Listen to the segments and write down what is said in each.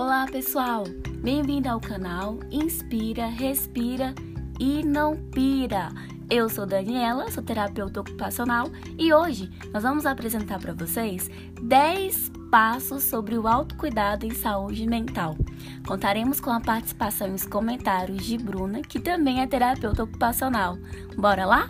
Olá, pessoal! Bem-vindo ao canal Inspira, Respira e Não Pira. Eu sou Daniela, sou terapeuta ocupacional e hoje nós vamos apresentar para vocês 10 passos sobre o autocuidado em saúde mental. Contaremos com a participação e os comentários de Bruna, que também é terapeuta ocupacional. Bora lá?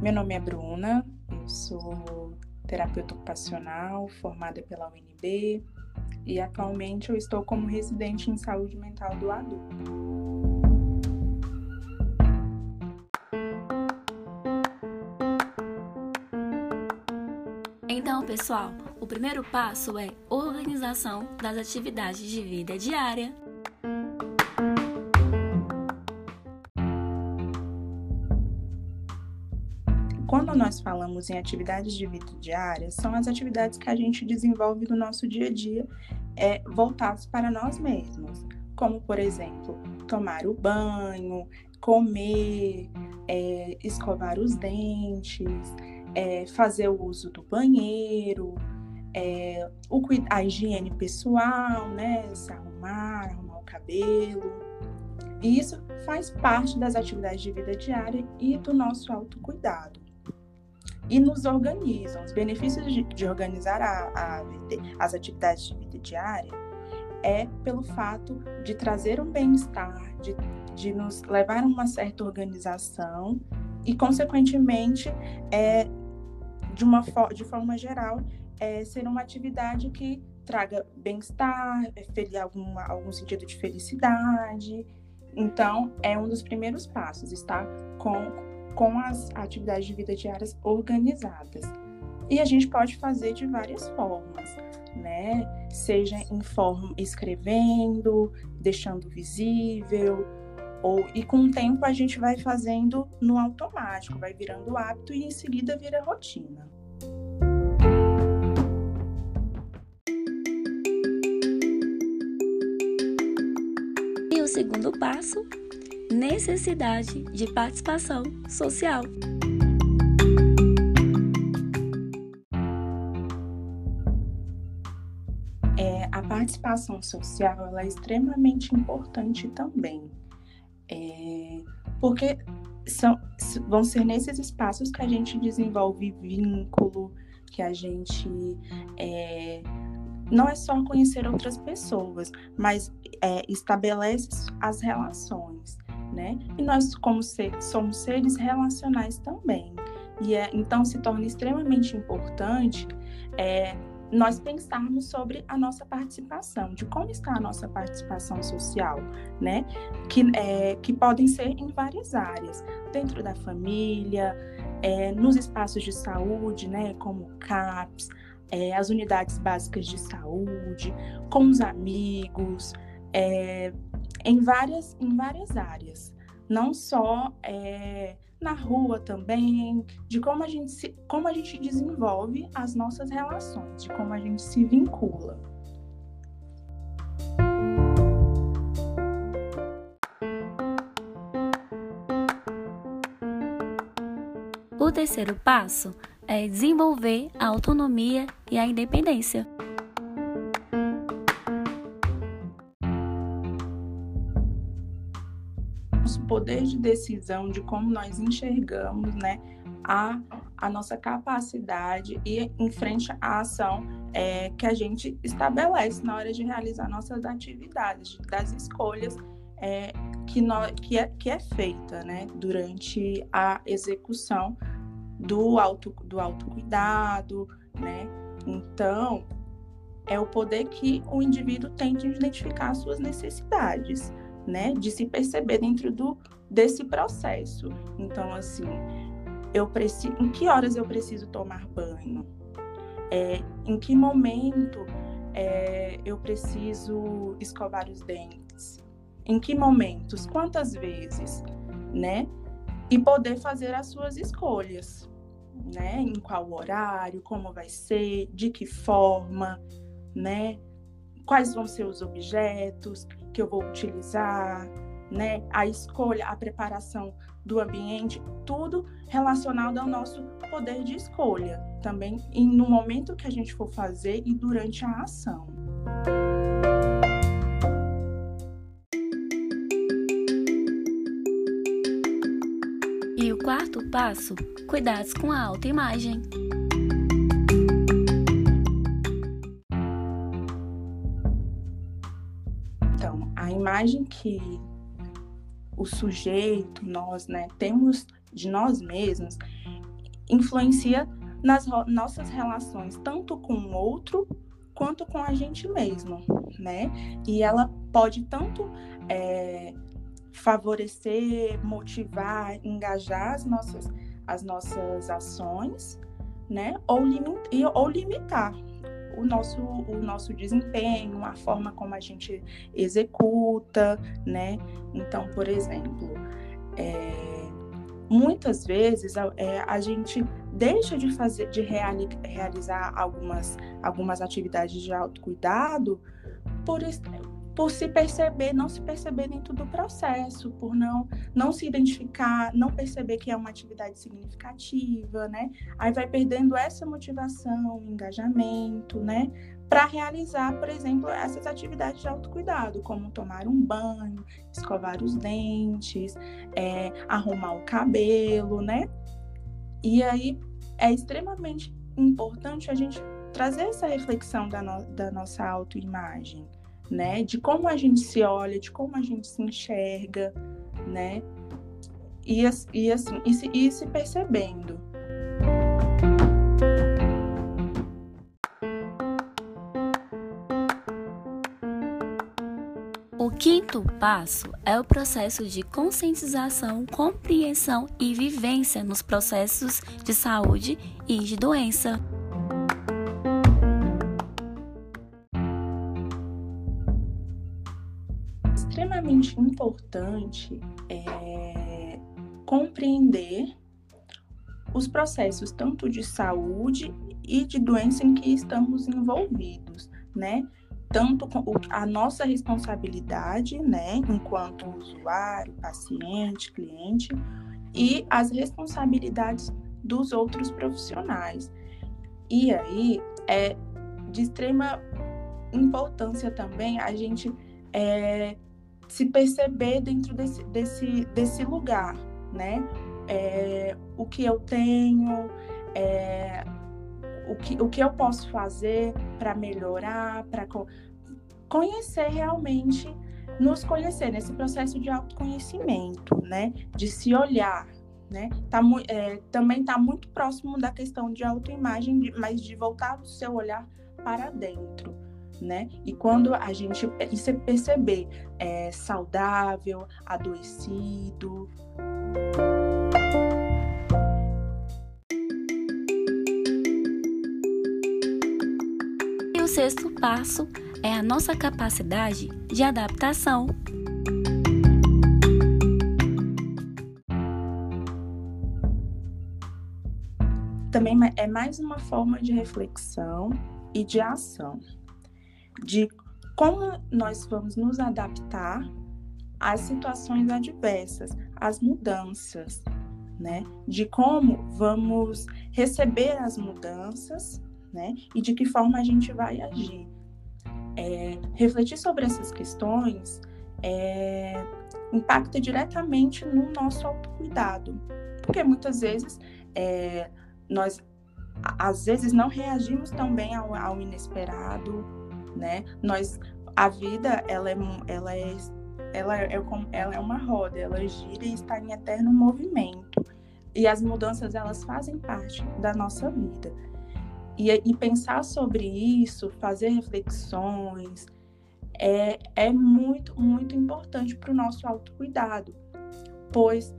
Meu nome é Bruna, sou terapeuta ocupacional formada pela UNB e atualmente eu estou como residente em saúde mental do adulto. Então, pessoal, o primeiro passo é organização das atividades de vida diária. Quando nós falamos em atividades de vida diária, são as atividades que a gente desenvolve no nosso dia a dia, é, voltados para nós mesmos, como, por exemplo, tomar o banho, comer, é, escovar os dentes, é, fazer o uso do banheiro, é, o, a higiene pessoal, né? Se arrumar, arrumar o cabelo. E isso faz parte das atividades de vida diária e do nosso autocuidado e nos organizam. Os benefícios de, de organizar a, a, as atividades de vida diária é pelo fato de trazer um bem-estar, de, de nos levar a uma certa organização e, consequentemente, é, de, uma, de forma geral, é, ser uma atividade que traga bem-estar, é, algum, algum sentido de felicidade. Então, é um dos primeiros passos, estar com com as atividades de vida diárias organizadas. E a gente pode fazer de várias formas, né? Seja em forma escrevendo, deixando visível, ou e com o tempo a gente vai fazendo no automático, vai virando hábito e em seguida vira rotina. E o segundo passo necessidade de participação social. É, a participação social é extremamente importante também, é, porque são, vão ser nesses espaços que a gente desenvolve vínculo, que a gente é, não é só conhecer outras pessoas, mas é, estabelece as relações né? E nós, como ser, somos seres relacionais também. E é, então se torna extremamente importante é, nós pensarmos sobre a nossa participação, de como está a nossa participação social, né? Que, é, que podem ser em várias áreas, dentro da família, é, nos espaços de saúde, né? Como CAPS, é, as unidades básicas de saúde, com os amigos, é, em várias, em várias áreas. Não só é, na rua também, de como a, gente se, como a gente desenvolve as nossas relações, de como a gente se vincula. O terceiro passo é desenvolver a autonomia e a independência. Poder de decisão de como nós enxergamos né, a, a nossa capacidade e em frente à ação é, que a gente estabelece na hora de realizar nossas atividades, das escolhas é, que, nós, que, é, que é feita né, durante a execução do, auto, do autocuidado, né? Então, é o poder que o indivíduo tem de identificar suas necessidades né, de se perceber dentro do desse processo. Então, assim, eu preciso, em que horas eu preciso tomar banho? É, em que momento é, eu preciso escovar os dentes? Em que momentos? Quantas vezes? Né? E poder fazer as suas escolhas, né? Em qual horário, como vai ser, de que forma, né? Quais vão ser os objetos, que eu vou utilizar, né? A escolha, a preparação do ambiente, tudo relacionado ao nosso poder de escolha, também e no momento que a gente for fazer e durante a ação. E o quarto passo, cuidados com a autoimagem. Então, imagem que o sujeito, nós, né, temos de nós mesmos, influencia nas nossas relações, tanto com o outro quanto com a gente mesmo, né? E ela pode tanto é, favorecer, motivar, engajar as nossas, as nossas ações, né? Ou, ou limitar o nosso, o nosso desempenho, a forma como a gente executa, né? Então, por exemplo, é, muitas vezes a, é, a, gente deixa de fazer, de reali, realizar algumas, algumas atividades de autocuidado por, por se perceber, não se perceber dentro do processo, por não, não se identificar, não perceber que é uma atividade significativa, né? Aí vai perdendo essa motivação, engajamento, né? Para realizar, por exemplo, essas atividades de autocuidado, como tomar um banho, escovar os dentes, é, arrumar o cabelo, né? E aí é extremamente importante a gente trazer essa reflexão da, no, da nossa autoimagem né? De como a gente se olha, de como a gente se enxerga, né? E, e assim, e se, e se percebendo. O quinto passo é o processo de conscientização, compreensão e vivência nos processos de saúde e de doença. Extremamente importante é, compreender os processos tanto de saúde e de doença em que estamos envolvidos, né? Tanto a nossa responsabilidade, né, enquanto usuário, paciente, cliente, e as responsabilidades dos outros profissionais. E aí é de extrema importância também a gente é, se perceber dentro desse, desse, desse lugar, né? É, o que eu tenho, é, o, que, o que eu posso fazer para melhorar, para co conhecer realmente, nos conhecer nesse processo de autoconhecimento, né? De se olhar, né? Tá, é, também está muito próximo da questão de autoimagem, mas de voltar o seu olhar para dentro né? E quando a gente se perceber é, saudável, adoecido. E o sexto passo é a nossa capacidade de adaptação. Também é mais uma forma de reflexão e de ação de como nós vamos nos adaptar às situações adversas, às mudanças, né? De como vamos receber as mudanças, né? E de que forma a gente vai agir. É, refletir sobre essas questões é, impacta diretamente no nosso autocuidado, porque muitas vezes é, nós às vezes não reagimos tão bem ao, ao inesperado, né? Nós, a vida, ela é, ela é, ela é, ela é uma roda, ela gira e está em eterno movimento. E as mudanças, elas fazem parte da nossa vida. E, e pensar sobre isso, fazer reflexões, é, é muito, muito importante para o nosso autocuidado, pois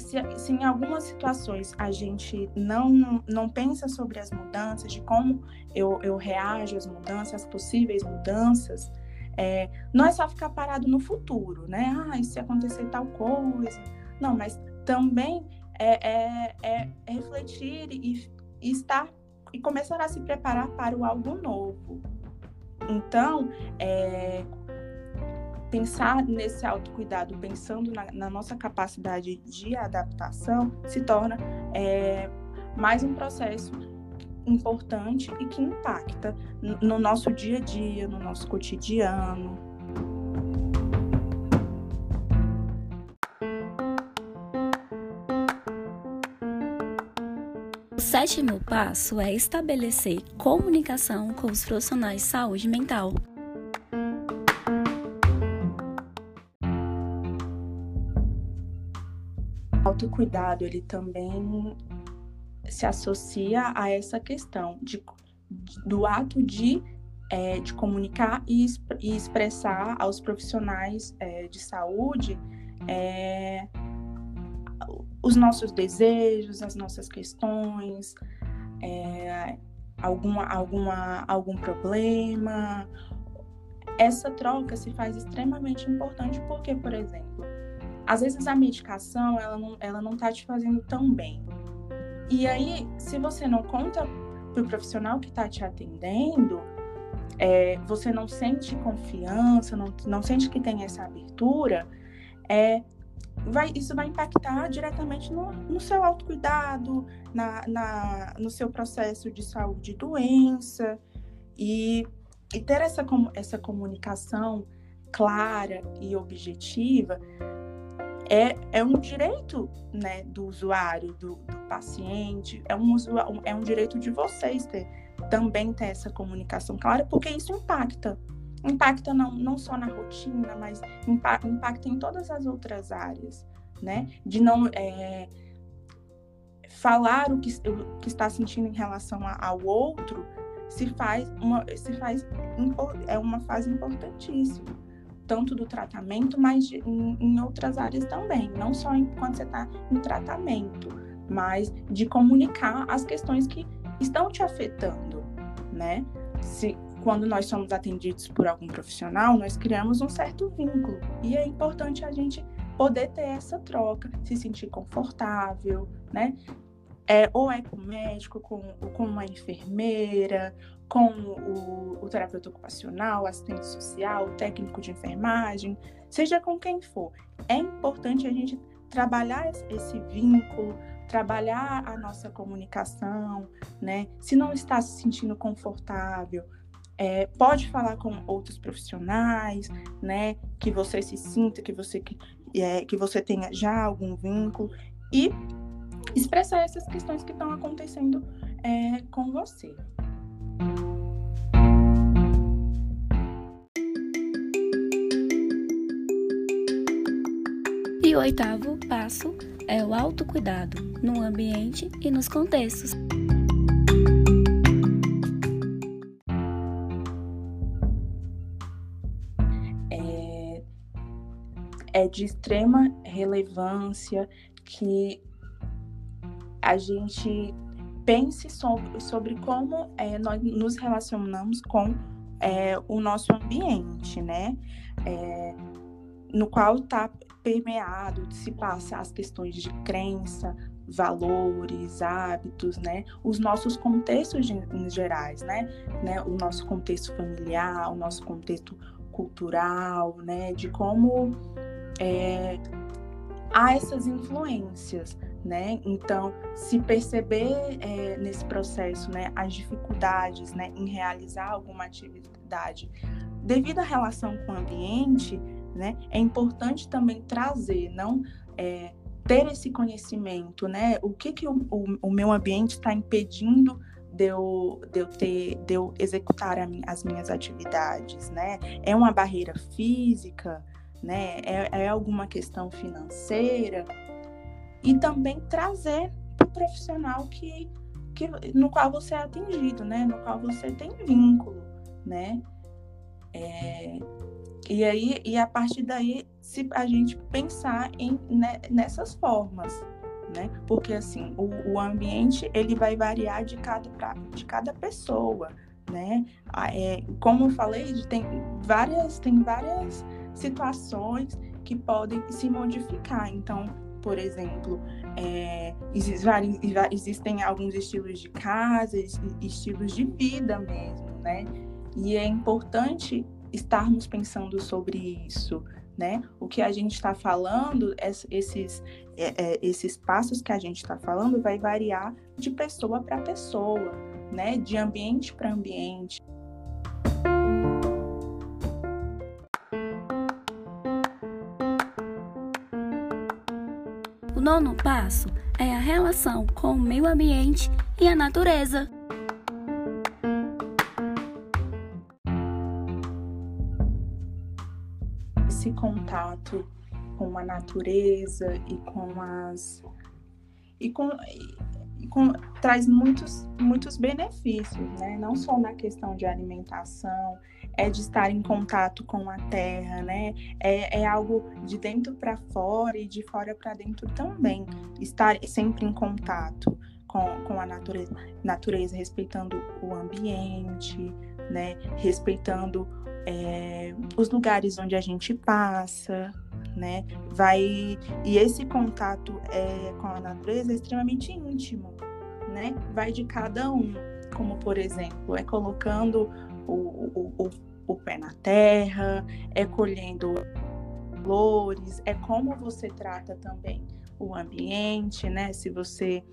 se, se, em algumas situações a gente não, não pensa sobre as mudanças, de como eu, eu reajo às mudanças, às possíveis mudanças, é, não é só ficar parado no futuro, né? Ah, e se acontecer tal coisa. Não, mas também é, é, é refletir e, e estar e começar a se preparar para o algo novo. Então, é, pensar nesse autocuidado, pensando na, na, nossa capacidade de adaptação, se torna é, mais um processo importante e que impacta no nosso dia a dia, no nosso cotidiano. O sétimo passo é estabelecer comunicação com os profissionais de saúde mental. Autocuidado, ele também se associa a essa questão de, do ato de, é, de comunicar e, e, expressar aos profissionais é, de saúde é, os nossos desejos, as nossas questões, é, alguma, alguma, algum problema. Essa troca se faz extremamente importante porque, por exemplo, às vezes a medicação ela não, ela não tá te fazendo tão bem. E aí, se você não conta para o profissional que está te atendendo, é, você não sente confiança, não, não sente que tem essa abertura, é, vai, isso vai impactar diretamente no, no seu autocuidado, na, na, no seu processo de saúde e doença. E, e ter essa, essa comunicação clara e objetiva é, é um direito né, do usuário, do, do paciente, é um, é um direito de vocês ter, também ter essa comunicação clara, porque isso impacta. Impacta não, não só na rotina, mas impacta, em todas as outras áreas, né? De não é, falar o que, o que está sentindo em relação ao outro se faz uma, se faz, é uma fase importantíssima tanto do tratamento, mas de, em, em, outras áreas também, não só em, quando você está em tratamento, mas de comunicar as questões que estão te afetando, né? Se quando nós somos atendidos por algum profissional, nós criamos um certo vínculo e é importante a gente poder ter essa troca, se sentir confortável, né? É, ou é com o médico, com, com uma enfermeira, com o, o terapeuta ocupacional, assistente social, técnico de enfermagem, seja com quem for. É importante a gente trabalhar esse vínculo, trabalhar a nossa comunicação, né? Se não está se sentindo confortável, é, pode falar com outros profissionais, né? Que você se sinta, que você que, é, que você tenha já algum vínculo e expressar essas questões que estão acontecendo é, com você. O oitavo passo é o autocuidado no ambiente e nos contextos. É, é de extrema relevância que a gente pense sobre, sobre como é, nós nos relacionamos com é, o nosso ambiente, né? É, no qual está permeado, se passa as questões de crença, valores, hábitos, né? Os nossos contextos em gerais, né? né? O nosso contexto familiar, o nosso contexto cultural, né? De como é, há essas influências, né? Então, se perceber é, nesse processo, né, as dificuldades, né, em realizar alguma atividade, devido à relação com o ambiente, né, é importante também trazer, não é, ter esse conhecimento, né? O que que o, o, o meu ambiente está impedindo de eu, de eu ter, de eu executar as minhas atividades, né? É uma barreira física, né? É, é alguma questão financeira e também trazer para o profissional que, que, no qual você é atendido, né? No qual você tem vínculo, né? É, e aí, e a partir daí, se a gente pensar em, né, nessas formas, né? Porque assim, o, o, ambiente ele vai variar de cada, de cada pessoa, né? É, como eu falei, tem várias, tem várias situações que podem se modificar. Então, por exemplo, é, existem alguns estilos de casa, estilos de vida mesmo, né? E é importante estarmos pensando sobre isso, né? O que a gente está falando, esses, é, é, esses passos que a gente está falando, vai variar de pessoa para pessoa, né? De ambiente para ambiente. O nono passo é a relação com o meio ambiente e a natureza. Contato com a natureza e com as e com, e com traz muitos muitos benefícios, né? Não só na questão de alimentação, é de estar em contato com a terra, né? É, é algo de dentro para fora e de fora para dentro também. Estar sempre em contato com, com a natureza, natureza, respeitando o ambiente, né? Respeitando é, os lugares onde a gente passa, né? Vai e esse contato é, com a natureza é extremamente íntimo, né? Vai de cada um, como por exemplo, é colocando o, o, o, o pé na terra, é colhendo flores, é como você trata também o ambiente, né? Se você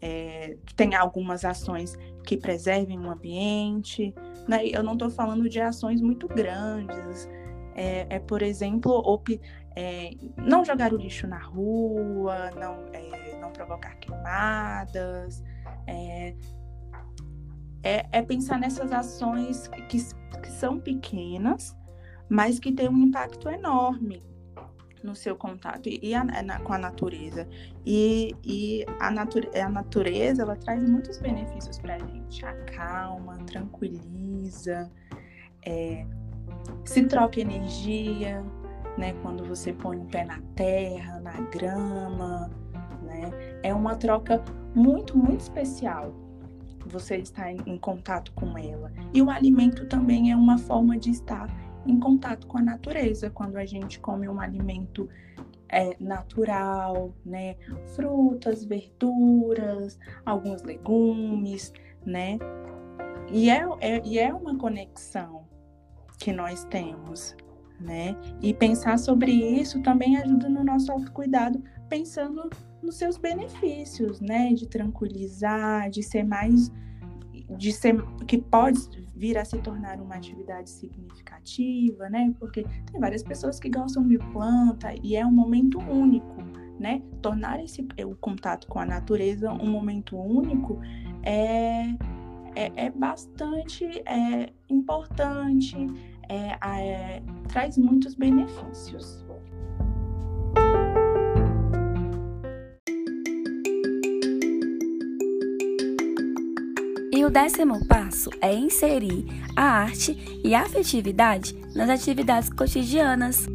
é, tem algumas ações que preservem o ambiente, né? Eu não estou falando de ações muito grandes, é, é por exemplo, é, não jogar o lixo na rua, não, é, não provocar queimadas, é, é, é pensar nessas ações que, que são pequenas, mas que têm um impacto enorme no seu contato e a, na, com a natureza. E, e a, nature, a natureza, ela traz muitos benefícios para a gente. Acalma, tranquiliza, é, se troca energia, né? Quando você põe o pé na terra, na grama, né? É uma troca muito, muito especial você está em contato com ela. E o alimento também é uma forma de estar em contato com a natureza, quando a gente come um alimento é, natural, né? Frutas, verduras, alguns legumes, né? E é, é, e é uma conexão que nós temos, né? E pensar sobre isso também ajuda no nosso autocuidado, pensando nos seus benefícios, né? De tranquilizar, de ser mais, de ser que pode vir a se tornar uma atividade significativa, né? Porque tem várias pessoas que gostam de planta e é um momento único, né? Tornar esse o contato com a natureza um momento único é é, é bastante é, importante, é, é, traz muitos benefícios. O décimo passo é inserir a arte e a afetividade nas atividades cotidianas.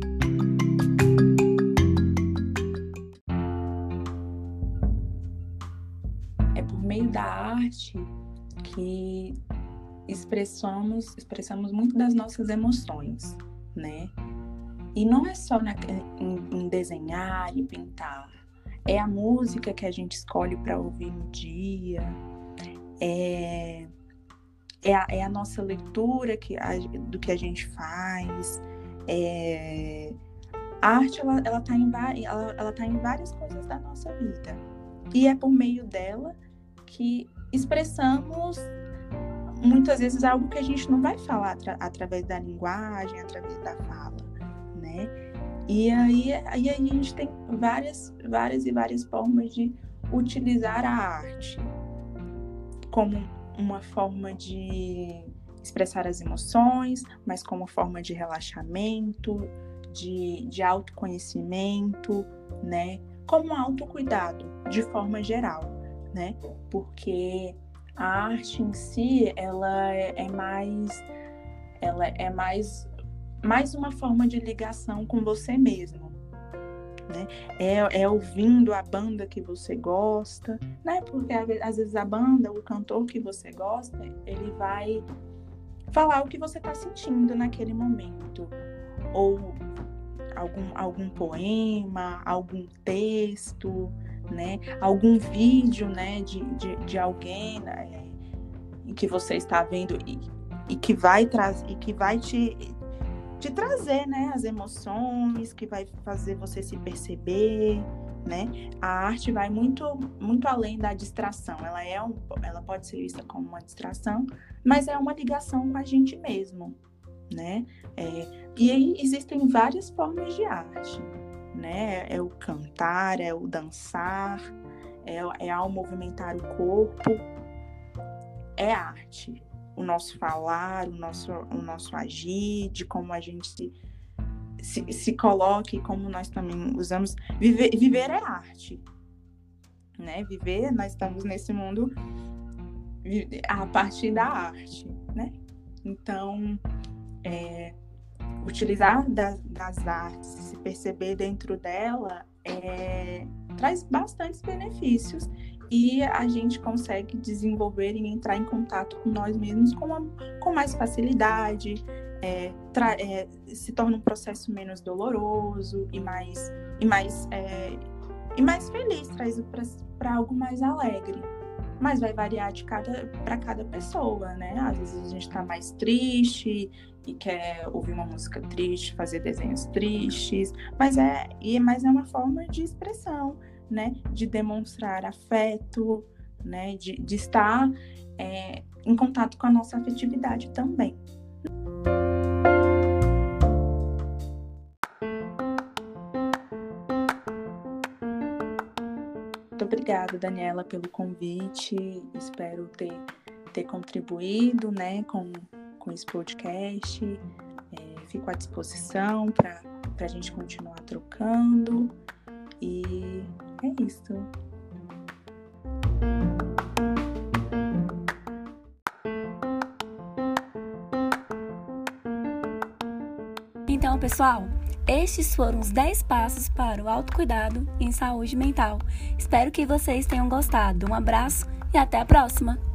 É por meio da arte que expressamos, expressamos muito das nossas emoções, né? E não é só na, em, em desenhar e pintar, é a música que a gente escolhe para ouvir no dia, é, é, a, é a nossa leitura que a, do que a gente faz. É, a arte ela, ela, tá em, ela, ela tá em várias coisas da nossa vida. E é por meio dela que expressamos muitas vezes algo que a gente não vai falar atra, através da linguagem, através da fala, né? E aí, aí a gente tem várias, várias e várias formas de utilizar a arte como uma forma de expressar as emoções, mas como forma de relaxamento, de, de autoconhecimento, né? Como autocuidado, de forma geral, né? Porque a arte em si, ela é, é mais ela é mais mais uma forma de ligação com você mesmo, né? É, é ouvindo a banda que você gosta, né? Porque às vezes a banda, o cantor que você gosta, ele vai falar o que você está sentindo naquele momento. Ou algum, algum poema, algum texto, né? Algum vídeo, né? De, de, de alguém né? que você está vendo e, e que vai trazer e que vai te de trazer, né, as emoções, que vai fazer você se perceber, né? A arte vai muito muito além da distração. Ela é um, ela pode ser vista como uma distração, mas é uma ligação com a gente mesmo, né? É, e aí existem várias formas de arte, né? É o cantar, é o dançar, é, é ao movimentar o corpo, é arte. O nosso falar, o nosso, o nosso agir, de como a gente se, se, se coloque, como nós também usamos. Viver, viver é arte. Né? Viver, nós estamos nesse mundo a partir da arte, né? Então, é, utilizar das, das artes, se perceber dentro dela, é, traz bastantes benefícios e a gente consegue desenvolver e entrar em contato com nós mesmos com, uma, com mais facilidade, é, é, se torna um processo menos doloroso e mais, e mais, é, e mais feliz, traz para algo mais alegre. Mas vai variar de cada para cada pessoa, né? Às vezes a gente está mais triste e quer ouvir uma música triste, fazer desenhos tristes, mas é, e, mas é uma forma de expressão né, de demonstrar afeto, né, de, de estar é, em contato com a nossa afetividade também. Muito obrigada, Daniela, pelo convite. Espero ter, ter contribuído né, com, com esse podcast. É, fico à disposição para a gente continuar trocando. E é isso. Então, pessoal, estes foram os 10 passos para o autocuidado em saúde mental. Espero que vocês tenham gostado. Um abraço e até a próxima!